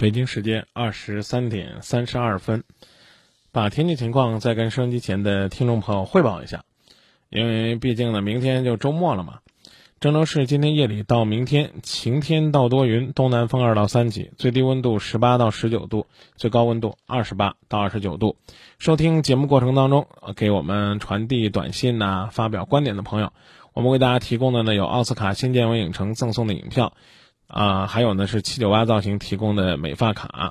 北京时间二十三点三十二分，把天气情况再跟收音机前的听众朋友汇报一下，因为毕竟呢，明天就周末了嘛。郑州市今天夜里到明天晴天到多云，东南风二到三级，最低温度十八到十九度，最高温度二十八到二十九度。收听节目过程当中，给我们传递短信呐、发表观点的朋友，我们为大家提供的呢有奥斯卡新建文影城赠送的影票。啊，还有呢是七九八造型提供的美发卡，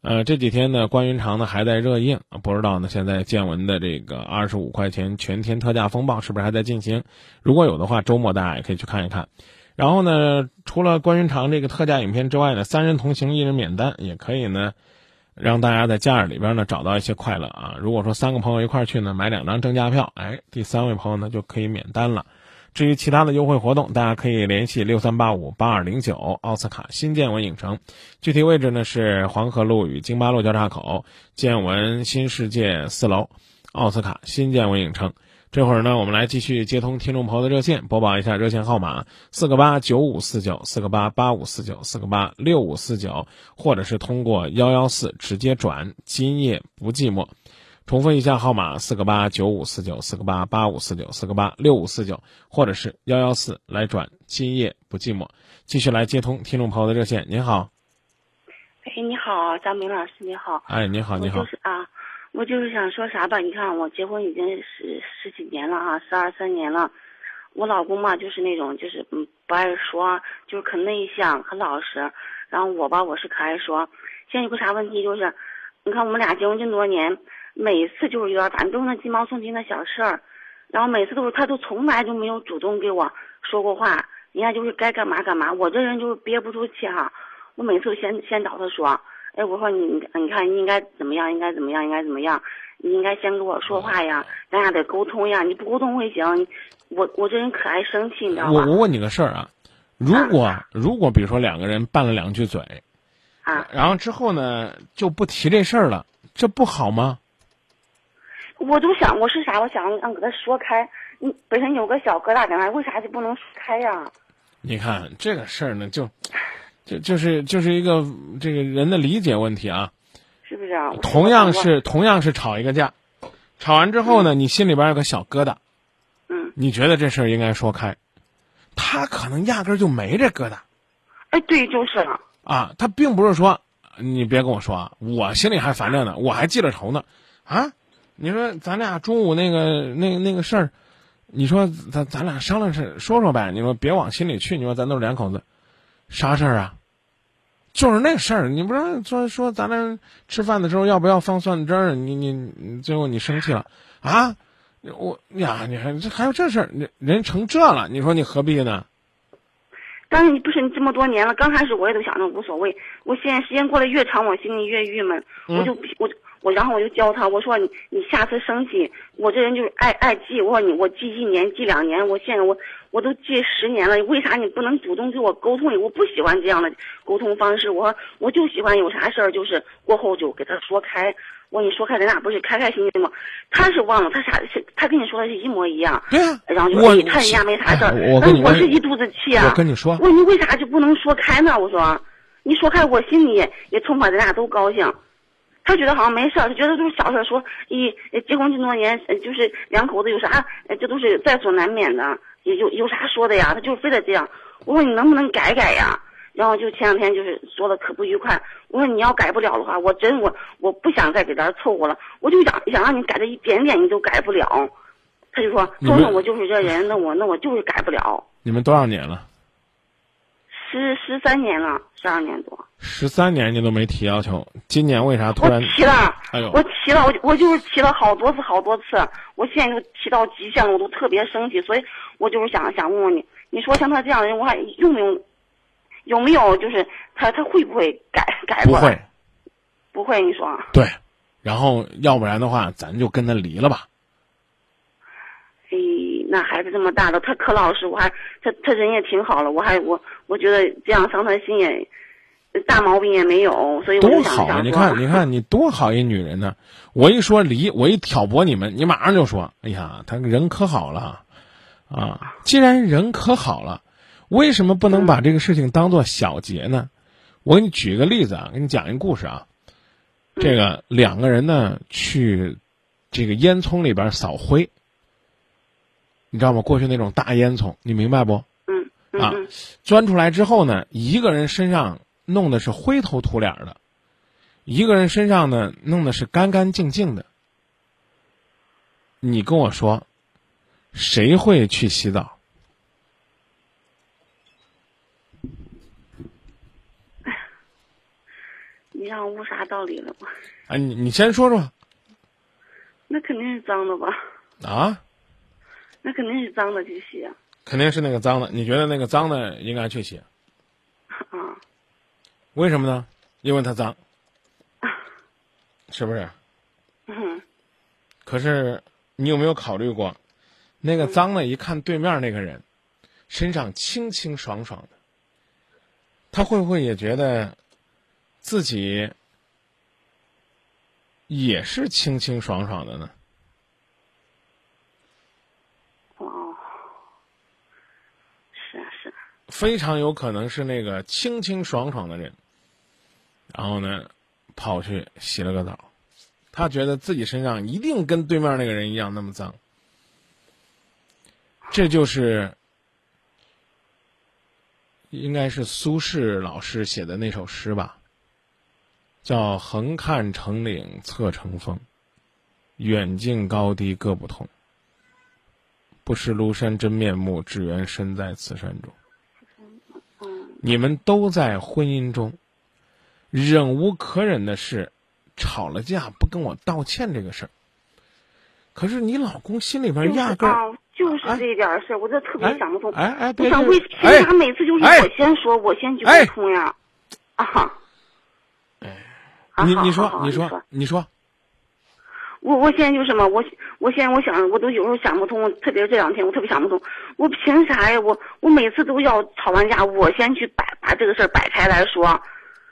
呃，这几天呢关云长呢还在热映，不知道呢现在见闻的这个二十五块钱全天特价风暴是不是还在进行？如果有的话，周末大家也可以去看一看。然后呢，除了关云长这个特价影片之外呢，三人同行一人免单也可以呢，让大家在假日里边呢找到一些快乐啊。如果说三个朋友一块去呢，买两张正价票，哎，第三位朋友呢就可以免单了。至于其他的优惠活动，大家可以联系六三八五八二零九奥斯卡新建文影城，具体位置呢是黄河路与京八路交叉口建文新世界四楼，奥斯卡新建文影城。这会儿呢，我们来继续接通听众朋友的热线，播报一下热线号码：四个八九五四九，四个八八五四九，四个八六五四九，或者是通过幺幺四直接转。今夜不寂寞。重复一下号码：四个八九五四九，四个八八五四九，四个八六五四九，或者是幺幺四来转。今夜不寂寞，继续来接通听众朋友的热线。您好，哎，你好，张明老师，你好。哎，你好，你好。就是啊，我就是想说啥吧？你看，我结婚已经十十几年了啊，十二三年了。我老公嘛，就是那种就是嗯不爱说，就是可内向，很老实。然后我吧，我是可爱说。现在有个啥问题就是，你看我们俩结婚这么多年。每次就是有点，反正都是那鸡毛蒜皮的小事儿，然后每次都是他都从来就没有主动给我说过话，人家就是该干嘛干嘛。我这人就是憋不住气哈，我每次先先找他说，哎，我说你你看你应该怎么样，应该怎么样，应该怎么样，你应该先跟我说话呀，咱俩得沟通呀，你不沟通会行？我我这人可爱生气，你知道吗？我我问你个事儿啊，如果如果比如说两个人拌了两句嘴，啊，然后之后呢就不提这事儿了，这不好吗？我都想，我是啥？我想让给他说开。你本身有个小疙瘩在那，为啥就不能说开呀？你看这个事儿呢，就，就就是就是一个这个人的理解问题啊。是不是啊？同样是同样是吵一个架，吵完之后呢，你心里边有个小疙瘩。嗯。你觉得这事儿应该说开，他可能压根儿就没这疙瘩。哎，对，就是了。啊，他并不是说，你别跟我说啊，我心里还烦着呢，我还记着仇呢，啊。你说咱俩中午那个那那个事儿，你说咱咱俩商量是说说呗？你说别往心里去。你说咱都是两口子，啥事儿啊？就是那事儿。你不是说说咱俩吃饭的时候要不要放蒜汁儿？你你最后你生气了啊？我呀，你还这还有这事儿？人人成这了，你说你何必呢？但是你不是你这么多年了，刚开始我也都想着无所谓。我现在时间过得越长，我心里越郁闷。我就我就。我然后我就教他，我说你你下次生气，我这人就是爱爱记，我说你我记一年记两年，我现在我我都记十年了，为啥你不能主动给我沟通？我不喜欢这样的沟通方式，我我就喜欢有啥事儿就是过后就给他说开。我跟你说开，咱俩不是开开心心吗？他是忘了，他啥是他跟你说的是一模一样。对啊。然后就我他人家没啥事儿，但我是一肚子气啊。我跟你说。我说你为啥就不能说开呢？我说你说开，我心里也痛快，咱俩都高兴。他觉得好像没事儿，他觉得都是小事。说，一结婚这么多年，就是两口子有啥，这都是在所难免的。有有有啥说的呀？他就非得这样。我说你能不能改改呀？然后就前两天就是说的可不愉快。我说你要改不了的话，我真我我不想再给他凑合了。我就想想让你改的一点点，你都改不了。他就说，说那我就是这人，那我那我就是改不了。你们多少年了？十十三年了，十二年多。十三年你都没提要求，今年为啥突然？我提了，哎呦，我提了，我我就是提了好多次，好多次。我现在就提到极限了，我都特别生气，所以我就是想想问问你，你说像他这样的人，我还用不用？有没有就是他他会不会改改过？不会，不会。你说？对，然后要不然的话，咱就跟他离了吧。哎，那孩子这么大了，他可老实，我还他他人也挺好了，我还我我觉得这样伤他心也大毛病也没有，所以多好啊！你看 你看你多好一女人呢！我一说离，我一挑拨你们，你马上就说：“哎呀，他人可好了啊！既然人可好了，为什么不能把这个事情当做小节呢？我给你举一个例子啊，给你讲一个故事啊。这个两个人呢去这个烟囱里边扫灰，你知道吗？过去那种大烟囱，你明白不？嗯嗯啊嗯钻出来之后呢，一个人身上弄的是灰头土脸的，一个人身上呢弄的是干干净净的。你跟我说，谁会去洗澡？你让我悟啥道理了吧？啊，你你先说说那肯定是脏的吧？啊，那肯定是脏的去洗啊！肯定是那个脏的。你觉得那个脏的应该去洗？啊为什么呢？因为它脏，是不是？嗯可是你有没有考虑过，那个脏的，一看对面那个人身上清清爽爽的，他会不会也觉得自己也是清清爽爽的呢？哦，是啊是啊，非常有可能是那个清清爽爽的人，然后呢，跑去洗了个澡，他觉得自己身上一定跟对面那个人一样那么脏，这就是应该是苏轼老师写的那首诗吧，叫“横看成岭侧成峰，远近高低各不同。不识庐山真面目，只缘身在此山中。”嗯你们都在婚姻中，忍无可忍的是，吵了架不跟我道歉这个事儿。可是你老公心里边压根儿，啊，就是这点儿事儿，我就特别哎想不通。哎哎，我别想为为啥每次就是哎我先说，我先去哎沟通呀？啊你你好好好你说说你说，我我现在就什么，我我现在我想，我都有时候想不通，特别是这两天，我特别想不通，我凭啥呀？我我每次都要吵完架，我先去摆把这个事儿摆开来说，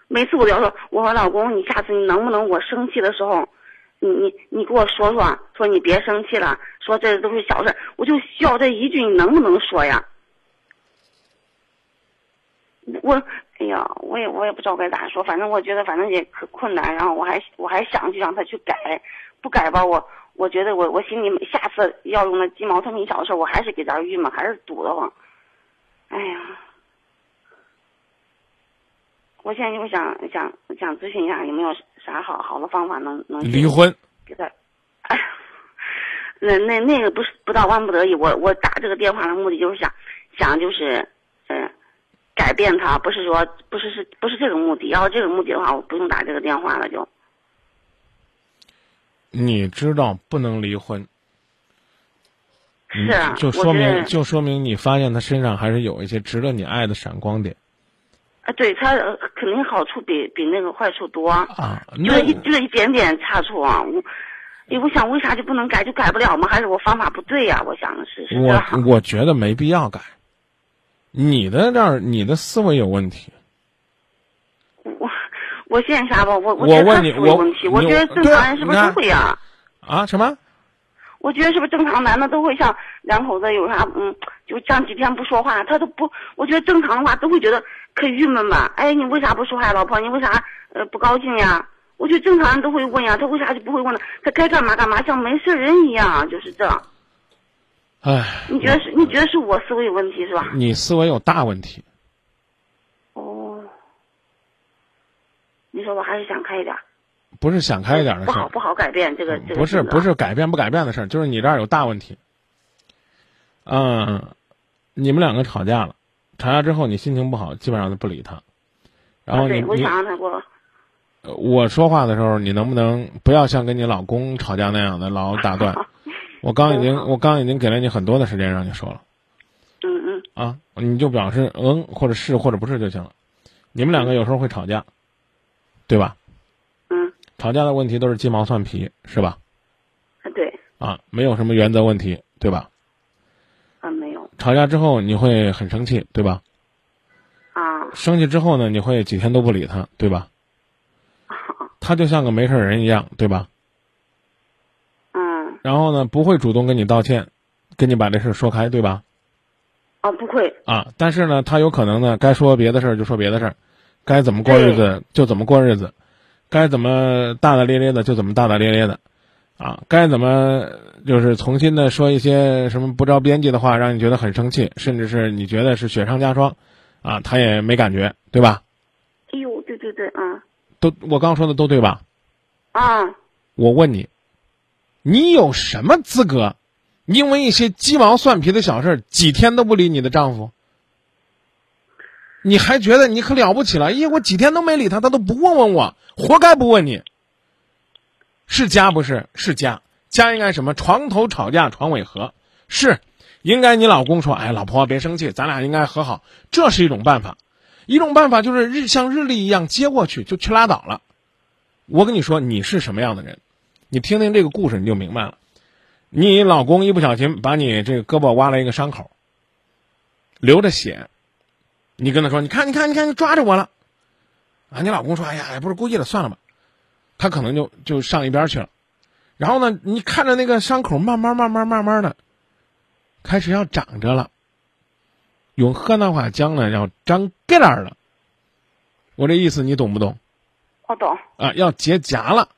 每次我都要说，我说老公，你下次你能不能我生气的时候，你你你给我说说，说你别生气了，说这都是小事，我就需要这一句，你能不能说呀？我哎呀，我也我也不知道该咋说，反正我觉得反正也可困难，然后我还我还想去让他去改，不改吧，我我觉得我我心里下次要用那鸡毛蒜皮小事，我还是给点儿郁闷，还是堵得慌。哎呀，我现在就想想想咨询一下，有没有啥好好的方法能能离婚给他？哎呀，那那那个不是不到万不得已，我我打这个电话的目的就是想想就是改变他，不是说不是是不是这个目的。要是这个目的的话，我不用打这个电话了就。你知道不能离婚，是啊，就说明就说明你发现他身上还是有一些值得你爱的闪光点啊，对他呃肯定好处比比那个坏处多，啊。就那一就一点点差错啊。我，哎，我想为啥就不能改，就改不了吗？还是我方法不对呀、我想是是我。我觉得没必要改，你的这儿你的思维有问题。我我现啥吧，我我觉得我思维问题，我觉得正常人是不是都会呀、啊？什么？我觉得是不是正常男的都会像两口子有啥嗯，就这样几天不说话，他都不，我觉得正常的话都会觉得可郁闷吧。哎，你为啥不说话，老婆？你为啥呃不高兴呀？我觉得正常人都会问呀，他为啥就不会问呢？他该干嘛干嘛，像没事人一样，就是这。哎，你觉得是？你觉得是我思维有问题是吧？你思维有大问题。哦，你说我还是想开一点儿，不是想开一点的不事儿，好不好改变这个这个。不是不，是改变不改变的事儿，就是你这儿有大问题。嗯，你们两个吵架了，吵架之后你心情不好，基本上就不理他。然后你对，我你想让他给我。呃我说话的时候，你能不能不要像跟你老公吵架那样的老打断？我刚已经我刚已经给了你很多的时间让你说了嗯嗯啊，你就表示嗯或者是或者不是就行了。你们两个有时候会吵架，对吧？嗯，吵架的问题都是鸡毛蒜皮，是吧？啊对，啊，没有什么原则问题，对吧？啊没有吵架之后你会很生气，对吧？啊生气之后呢，你会几天都不理他，对吧？他就像个没事人一样，对吧？嗯然后呢，不会主动跟你道歉，跟你把这事说开，对吧？啊不会啊，但是呢，他有可能呢，该说别的事儿就说别的事儿，该怎么过日子就怎么过日子，该怎么大大咧咧的就怎么大大咧咧的，啊，该怎么就是重新的说一些什么不着边际的话，让你觉得很生气，甚至是你觉得是雪上加霜，啊，他也没感觉，对吧？哎呦，对对对，啊，都我刚说的都对吧？啊，我问你，你有什么资格，因为一些鸡毛蒜皮的小事，几天都不理你的丈夫？你还觉得你可了不起了？咦，我几天都没理他，他都不问问我，活该不问你。是家不是？是家，家应该什么？床头吵架床尾和，是应该你老公说，哎，老婆别生气，咱俩应该和好，这是一种办法。一种办法就是日像日历一样接过去就去拉倒了。我跟你说，你是什么样的人？你听听这个故事你就明白了。你老公一不小心把你这个胳膊挖了一个伤口，流着血。你跟他说：“你看，你看，你看，你抓着我了。”啊，你老公说：“哎呀，也不是故意的，算了吧。”他可能就就上一边去了。然后呢，你看着那个伤口慢慢、慢慢、慢慢的开始要长着了。用河南话讲呢，要长疙瘩了。我这意思你懂不懂？我懂。啊，要结痂了。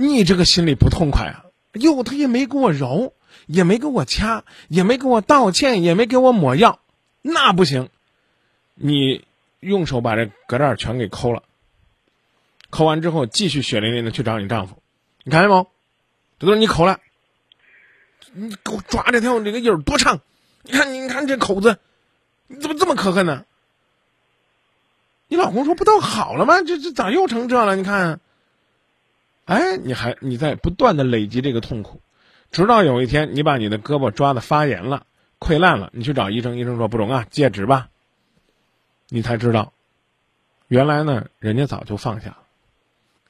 你这个心里不痛快啊！哟，他也没给我揉，也没给我掐，也没给我道歉，也没给我抹药，那不行。你用手把这疙瘩全给抠了，抠完之后继续血淋淋的去找你丈夫，你看见没？这都是你抠了，你给我抓这条这个印儿多长？你看，你看这口子，你怎么这么可恨呢？你老公说不都好了吗？这这咋又成这了？你看，哎，你还你在不断的累积这个痛苦，直到有一天你把你的胳膊抓的发炎了、溃烂了，你去找医生，医生说不中啊，戒指吧。你才知道，原来呢，人家早就放下了，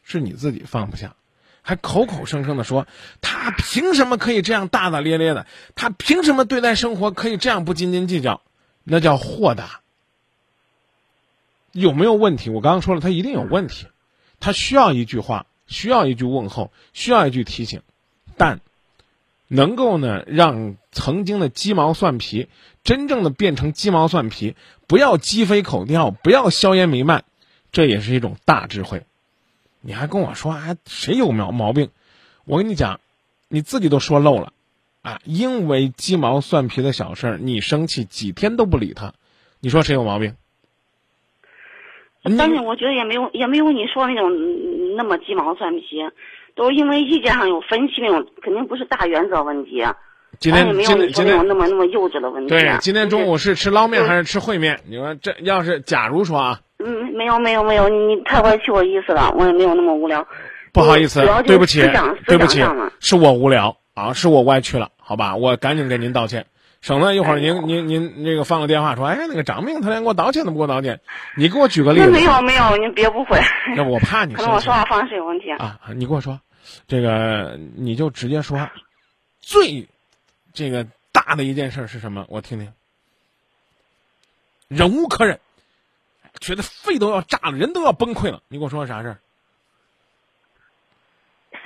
是你自己放不下，还口口声声的说他凭什么可以这样大大咧咧的？他凭什么对待生活可以这样不斤斤计较？那叫豁达。有没有问题？我刚刚说了，他一定有问题，他需要一句话，需要一句问候，需要一句提醒，但能够呢让曾经的鸡毛蒜皮真正的变成鸡毛蒜皮。不要鸡飞狗跳，不要硝烟弥漫，这也是一种大智慧。你还跟我说，哎，谁有毛毛病？我跟你讲，你自己都说漏了，啊，因为鸡毛蒜皮的小事儿你生气几天都不理他，你说谁有毛病？但是我觉得也没有，也没有你说那种那么鸡毛蒜皮，都是因为意见上有分歧那种，肯定不是大原则问题。今天今天今天那么那么幼稚的问题。对，今天中午是吃捞面还是吃烩面？你说这要是假如说啊，嗯，没有没有没有，你太歪曲我意思了，我也没有那么无聊。不好意思，对不起，对不起，是我无聊啊，是我歪曲了，好吧，我赶紧给您道歉，省得一会儿您您您那个放个电话说，哎，那个张明他连给我道歉都不给我道歉，你给我举个例子。没有没有，您别误会。那我怕你。可能我说话方式有问题啊。你跟我说，这个你就直接说，最这个。大的一件事是什么？我听听。忍无可忍，觉得肺都要炸了，人都要崩溃了。你给我说啥事儿？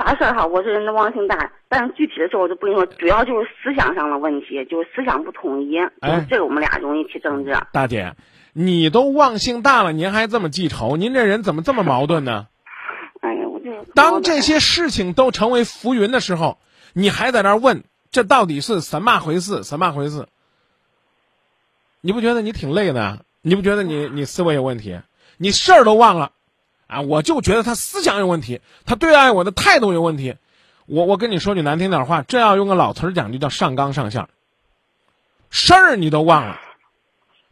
啥事儿哈？我这人的忘性大，但是具体的事我就不跟你说。主要就是思想上的问题，就是思想不统一，就是这个我们俩容易起争执。大姐，你都忘性大了，您还这么记仇？您这人怎么这么矛盾呢？哎呀，我就当这些事情都成为浮云的时候，你还在那问？这到底是什么回事？什么回事？你不觉得你挺累的？你不觉得你你思维有问题？你事儿都忘了，啊！我就觉得他思想有问题，他对待我的态度有问题。我我跟你说句难听点话，这要用个老词儿讲，就叫上纲上线。事儿你都忘了，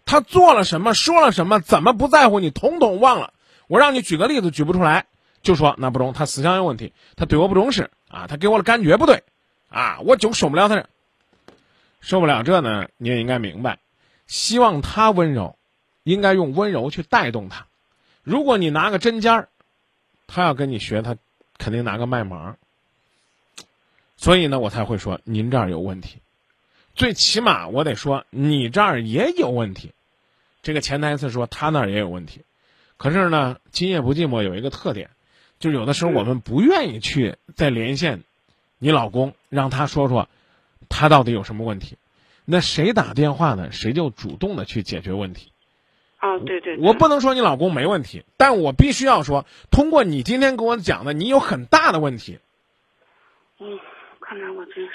他做了什么，说了什么，怎么不在乎你，统统忘了。我让你举个例子，举不出来，就说那不中，他思想有问题，他对我不重视啊，他给我的感觉不对。啊，我就受不了他这，受不了这呢。你也应该明白，希望他温柔，应该用温柔去带动他。如果你拿个针尖儿，他要跟你学，他肯定拿个麦芒。所以呢，我才会说您这儿有问题。最起码我得说你这儿也有问题。这个潜台词说他那儿也有问题。可是呢，今夜不寂寞有一个特点，就有的时候我们不愿意去再连线。你老公让他说说，他到底有什么问题？那谁打电话呢？谁就主动的去解决问题。啊，对对对。我不能说你老公没问题，但我必须要说，通过你今天跟我讲的，你有很大的问题。嗯，看来我真是。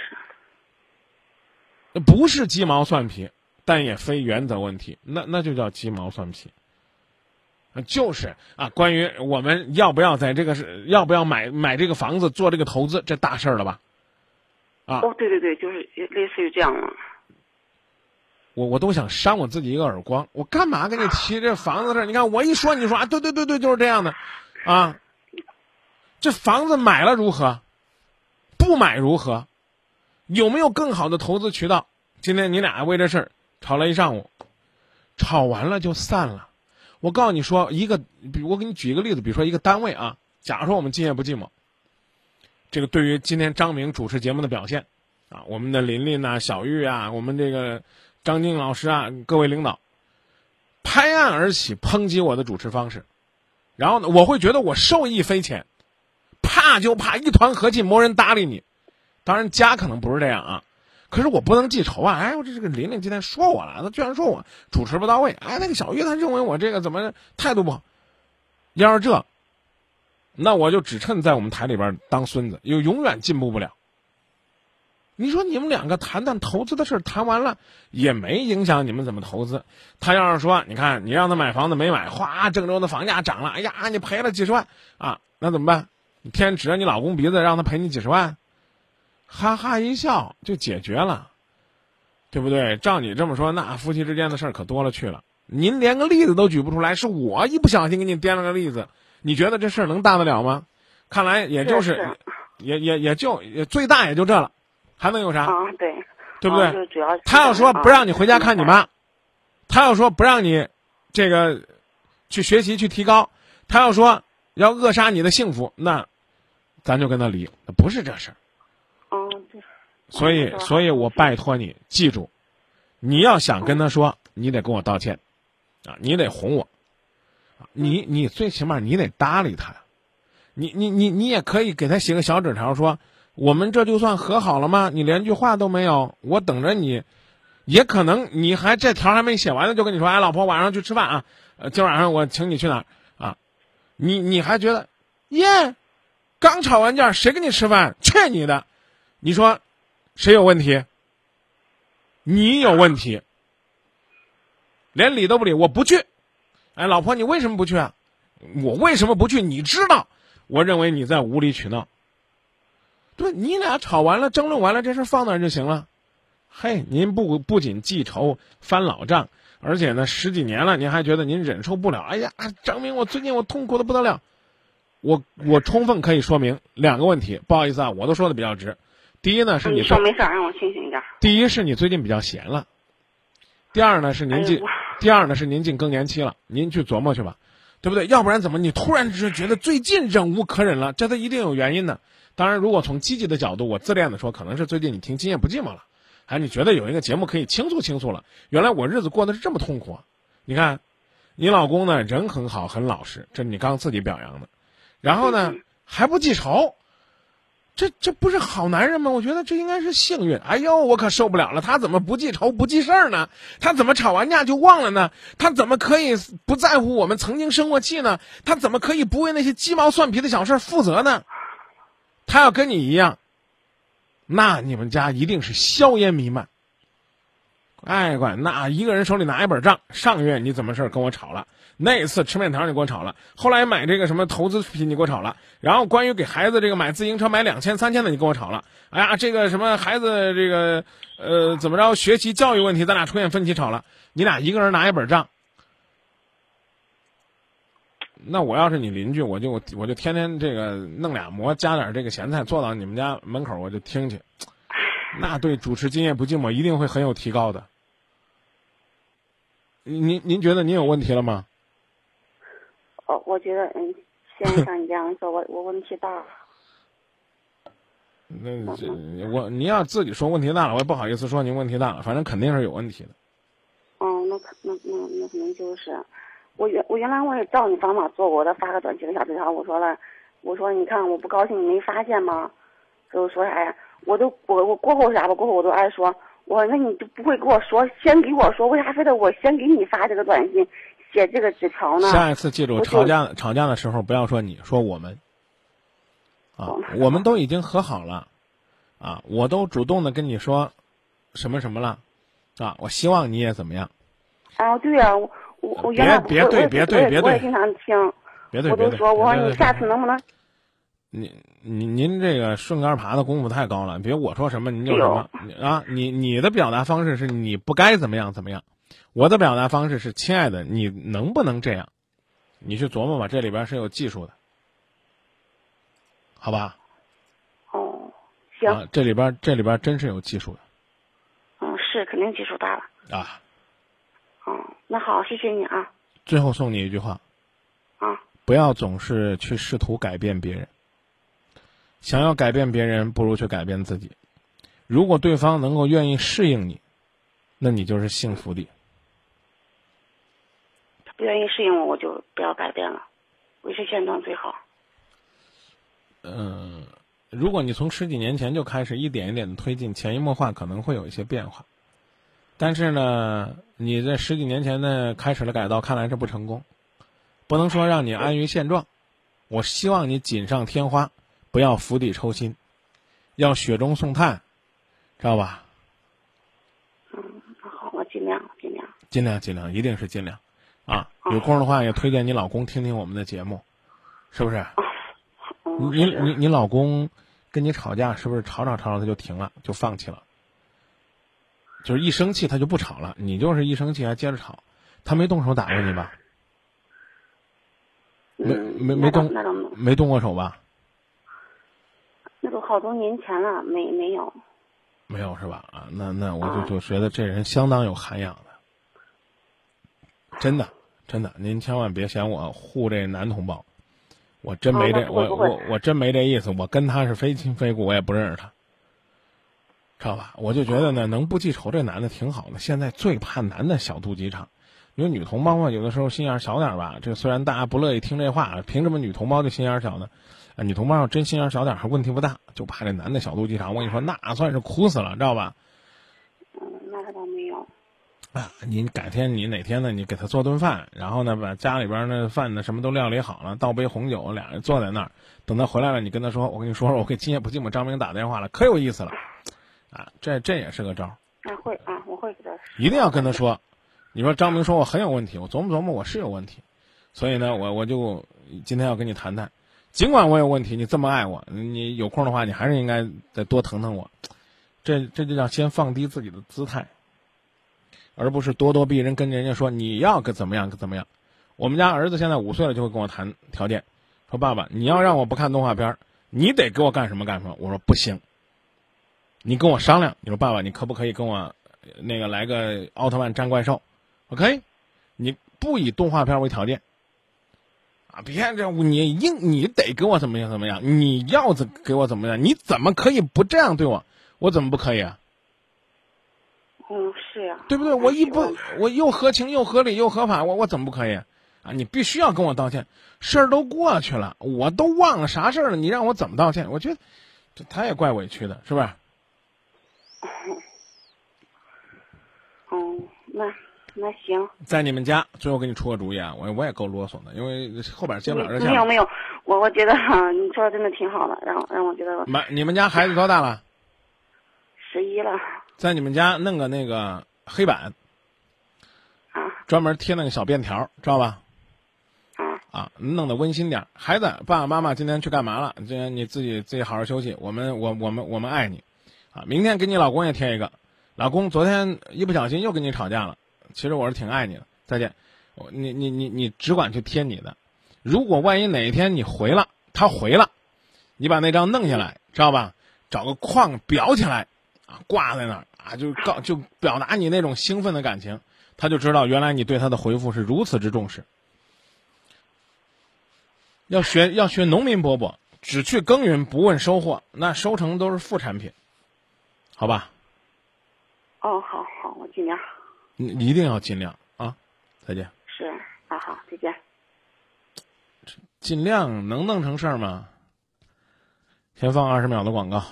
不是鸡毛蒜皮，但也非原则问题，那那就叫鸡毛蒜皮。就是啊，关于我们要不要在这个是要不要买买这个房子做这个投资，这大事儿了吧？啊，哦，对对对，就是类似于这样了。我我都想扇我自己一个耳光，我干嘛跟你提这房子事儿？你看我一说，你说啊，对对对对，就是这样的，啊，这房子买了如何？不买如何？有没有更好的投资渠道？今天你俩为这事儿吵了一上午，吵完了就散了。我告诉你说一个，比我给你举一个例子，比如说一个单位啊，假如说我们今夜不寂寞，这个对于今天张明主持节目的表现，啊，我们的琳琳呐、小玉啊，我们这个张静老师啊，各位领导，拍案而起抨击我的主持方式，然后呢，我会觉得我受益匪浅，怕就怕一团和气，没人搭理你。当然家可能不是这样啊。可是我不能记仇啊！哎，我这这个玲玲今天说我了，她居然说我主持不到位。哎，那个小玉她认为我这个怎么态度不好？要是这，那我就只趁在我们台里边当孙子，又永远进步不了。你说你们两个谈谈投资的事谈完了也没影响你们怎么投资。他要是说，你看你让他买房子没买，哗，郑州的房价涨了，哎呀，你赔了几十万啊，那怎么办？你天天指着你老公鼻子让他赔你几十万？哈哈一笑就解决了，对不对？照你这么说，那夫妻之间的事儿可多了去了。您连个例子都举不出来，是我一不小心给你编了个例子，你觉得这事儿能大得了吗？看来也就是，也也也就也最大也就这了，还能有啥？啊，对，对不对？主要他要说不让你回家看你妈，他要说不让你这个去学习去提高，他要说要扼杀你的幸福，那咱就跟他离，不是这事儿。所以，所以我拜托你记住，你要想跟他说，你得跟我道歉，啊，你得哄我，你你最起码你得搭理他，你你你你也可以给他写个小纸条说，我们这就算和好了吗？你连句话都没有，我等着你，也可能你还这条还没写完呢，就跟你说，哎，老婆晚上去吃饭啊，呃，今晚上我请你去哪儿啊？你你还觉得，耶，刚吵完架，谁跟你吃饭？去你的！你说。谁有问题？你有问题，连理都不理，我不去。哎，老婆，你为什么不去啊？我为什么不去？你知道，我认为你在无理取闹。对，你俩吵完了，争论完了，这事放那儿就行了。嘿，您不不仅记仇翻老账，而且呢，十几年了，您还觉得您忍受不了？哎呀，张明，我最近我痛苦的不得了。我我充分可以说明两个问题，不好意思啊，我都说的比较直。第一呢，是你说没事，让我清醒一点。第一是你最近比较闲了，第二呢是您进，第二呢是您进更年期了，您去琢磨去吧，对不对？要不然怎么你突然之觉得最近忍无可忍了？这都一定有原因的。当然，如果从积极的角度，我自恋的说，可能是最近你听《今夜不寂寞》了，还你觉得有一个节目可以倾诉倾诉了。原来我日子过得是这么痛苦啊，你看，你老公呢人很好，很老实，这你刚自己表扬的，然后呢还不记仇。这这不是好男人吗？我觉得这应该是幸运。哎呦，我可受不了了！他怎么不记仇不记事儿呢？他怎么吵完架就忘了呢？他怎么可以不在乎我们曾经生过气呢？他怎么可以不为那些鸡毛蒜皮的小事负责呢？他要跟你一样，那你们家一定是硝烟弥漫。哎，管那一个人手里拿一本账，上个月你怎么事儿跟我吵了？那次吃面条你给我吵了，后来买这个什么投资品你给我吵了，然后关于给孩子这个买自行车买两千三千的你跟我吵了，哎呀，这个什么孩子这个呃怎么着学习教育问题咱俩出现分歧吵了，你俩一个人拿一本账，那我要是你邻居，我就我就天天这个弄俩馍加点这个咸菜坐到你们家门口我就听去，那对主持今夜不寂寞一定会很有提高的。您您觉得您有问题了吗？哦，我觉得嗯，先像你这样说，我我问题大。那这我您要自己说问题大了，我也不好意思说您问题大了，反正肯定是有问题的。哦，那可那那那可能就是，我原我原来我也照你方法做过，我发个短信的小纸条，我说了，我说你看我不高兴，你没发现吗？就说啥呀？我都我我过后啥吧？过后我都爱说，我那你就不会跟我说，先给我说，为啥非得我先给你发这个短信？写这个纸条呢？下一次记住，吵架吵架的时候不要说你，说我们。啊我，们都已经和好了，啊，我都主动的跟你说，什么什么了，啊，我希望你也怎么样，啊，对呀、我我我原来别别对别对别对我也经常听，别对别对，我都说我说你下次能不能您您您这个顺杆爬的功夫太高了，别我说什么您就什么啊！你你的表达方式是你不该怎么样怎么样，我的表达方式是亲爱的，你能不能这样？你去琢磨吧，这里边是有技术的，好吧？哦，行，啊，这里边这里边真是有技术的嗯，是肯定技术大了，啊！嗯，那好，谢谢你啊，最后送你一句话：啊，不要总是去试图改变别人。想要改变别人，不如去改变自己。如果对方能够愿意适应你，那你就是幸福的。他不愿意适应我，我就不要改变了，维持现状最好。嗯，如果你从十几年前就开始一点一点的推进，潜移默化可能会有一些变化。但是呢，你在十几年前呢开始了改造，看来是不成功。不能说让你安于现状，我希望你锦上添花，不要釜底抽薪，要雪中送炭，知道吧？嗯，那好，我尽量尽量。尽量尽量，一定是尽量，啊，有空的话也推荐你老公听听我们的节目，是不是？嗯，你你你老公跟你吵架，是不是吵吵吵吵他就停了，就放弃了？就是一生气他就不吵了，你就是一生气还接着吵，他没动手打过你吧？没没没动没动过手吧？那都好多年前了，没没有。没有是吧？啊，那那我就啊就觉得这人相当有涵养的，真的真的，您千万别嫌我护这男同胞，我真没这、我我我真没这意思，我跟他是非亲非故，我也不认识他，知道吧？我就觉得呢，能不记仇这男的挺好的。现在最怕男的小肚鸡肠，因为女同胞嘛，有的时候心眼小点吧。这虽然大家不乐意听这话，凭什么女同胞就心眼小呢？啊，女同胞要真心眼小点，还问题不大，就怕这男的小肚鸡肠。我跟你说，那算是苦死了，知道吧？嗯，那他倒没有。啊，你改天你哪天呢？你给他做顿饭，然后呢，把家里边那饭呢什么都料理好了，倒杯红酒，俩人坐在那儿，等他回来了，你跟他说，我跟你说说，我给今夜不寂寞张明打电话了，可有意思了，啊，这这也是个招儿，那会啊，我会给他说。一定要跟他说。你说张明说我很有问题，我琢磨琢磨，我是有问题，所以呢，我我就今天要跟你谈谈，尽管我有问题，你这么爱我，你有空的话，你还是应该再多疼疼我，这这就叫先放低自己的姿态。而不是咄咄逼人，跟人家说你要个怎么样个怎么样。我们家儿子现在五岁了，就会跟我谈条件，说爸爸，你要让我不看动画片儿，你得给我干什么干什么。我说不行，你跟我商量。你说爸爸，你可不可以跟我呃那个来个奥特曼战怪兽？我可以，你不以动画片为条件啊，别这你硬你得给我怎么样怎么样，你要怎给我怎么样，你怎么可以不这样对我？我怎么不可以啊？嗯，是呀、对不对？我一不我，我又合情又合理又合法，我我怎么不可以？啊，你必须要跟我道歉，事儿都过去了，我都忘了啥事儿了，你让我怎么道歉？我觉得这他也怪委屈的，是不是？嗯，那那行。在你们家，最后给你出个主意啊，我我也够啰嗦的，因为后边接不了这线。没有没有，我我觉得哈、你说的真的挺好的，让让我觉得满你们家孩子多大了？十一了在你们家弄个那个黑板，啊专门贴那个小便条，知道吧？啊啊，弄得温馨点儿。孩子，爸爸妈妈今天去干嘛了？今天你自己自己好好休息。我们我我们我们爱你，啊，明天给你老公也贴一个。老公昨天一不小心又跟你吵架了，其实我是挺爱你的。再见，我你你你你只管去贴你的。如果万一哪一天你回了，他回了，你把那张弄下来，知道吧？找个框裱起来，啊，挂在那儿啊，就告就表达你那种兴奋的感情，他就知道原来你对他的回复是如此之重视。要学要学农民伯伯，只去耕耘不问收获，那收成都是副产品，好吧？哦，好好，我尽量你你一定要尽量啊！再见。是啊，好，再见。尽量能弄成事儿吗？先放二十秒的广告。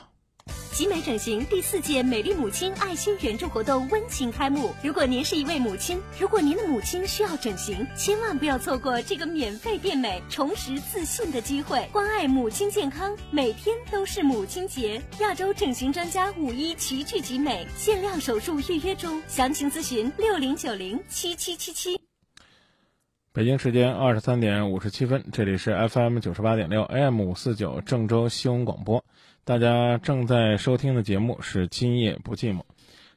集美整形第四届美丽母亲爱心援助活动温情开幕。如果您是一位母亲，如果您的母亲需要整形，千万不要错过这个免费变美、重拾自信的机会。关爱母亲健康，每天都是母亲节。亚洲整形专家五一齐聚集美，限量手术预约中，详情咨询六零九零七七七七。北京时间二十三点五十七分，这里是 FM 九十八点六 AM 五四九郑州新闻广播。大家正在收听的节目是《今夜不寂寞》。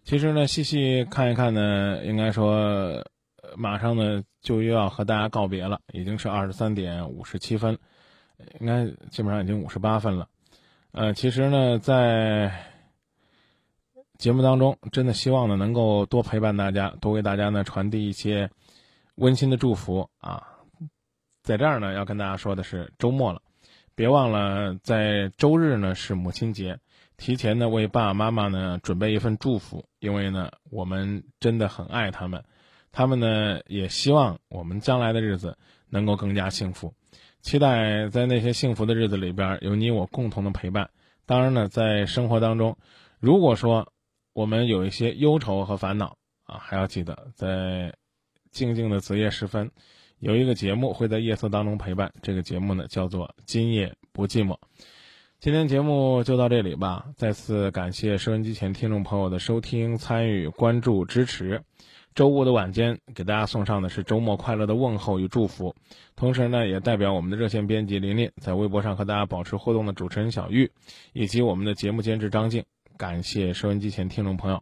其实呢，细细看一看呢，应该说，马上呢就又要和大家告别了，已经是二十三点五十七分，应该基本上已经五十八分了。呃，其实呢，在节目当中，真的希望呢能够多陪伴大家，多为大家呢传递一些。温馨的祝福啊，在这儿呢，要跟大家说的是，周末了，别忘了在周日呢是母亲节，提前呢为爸爸妈妈呢准备一份祝福，因为呢我们真的很爱他们，他们呢也希望我们将来的日子能够更加幸福，期待在那些幸福的日子里边有你我共同的陪伴。当然呢，在生活当中，如果说我们有一些忧愁和烦恼啊，还要记得在。静静的子夜时分，有一个节目会在夜色当中陪伴。这个节目呢，叫做《今夜不寂寞》。今天节目就到这里吧。再次感谢收音机前听众朋友的收听、参与、关注、支持。周五的晚间，给大家送上的是周末快乐的问候与祝福。同时呢，也代表我们的热线编辑琳琳，在微博上和大家保持互动的主持人小玉，以及我们的节目监制张静，感谢收音机前听众朋友。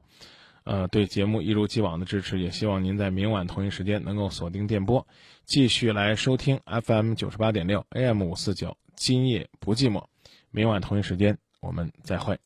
呃，对节目一如既往的支持，也希望您在明晚同一时间能够锁定电波，继续来收听 FM 九十八点六 AM 五四九，今夜不寂寞。明晚同一时间，我们再会。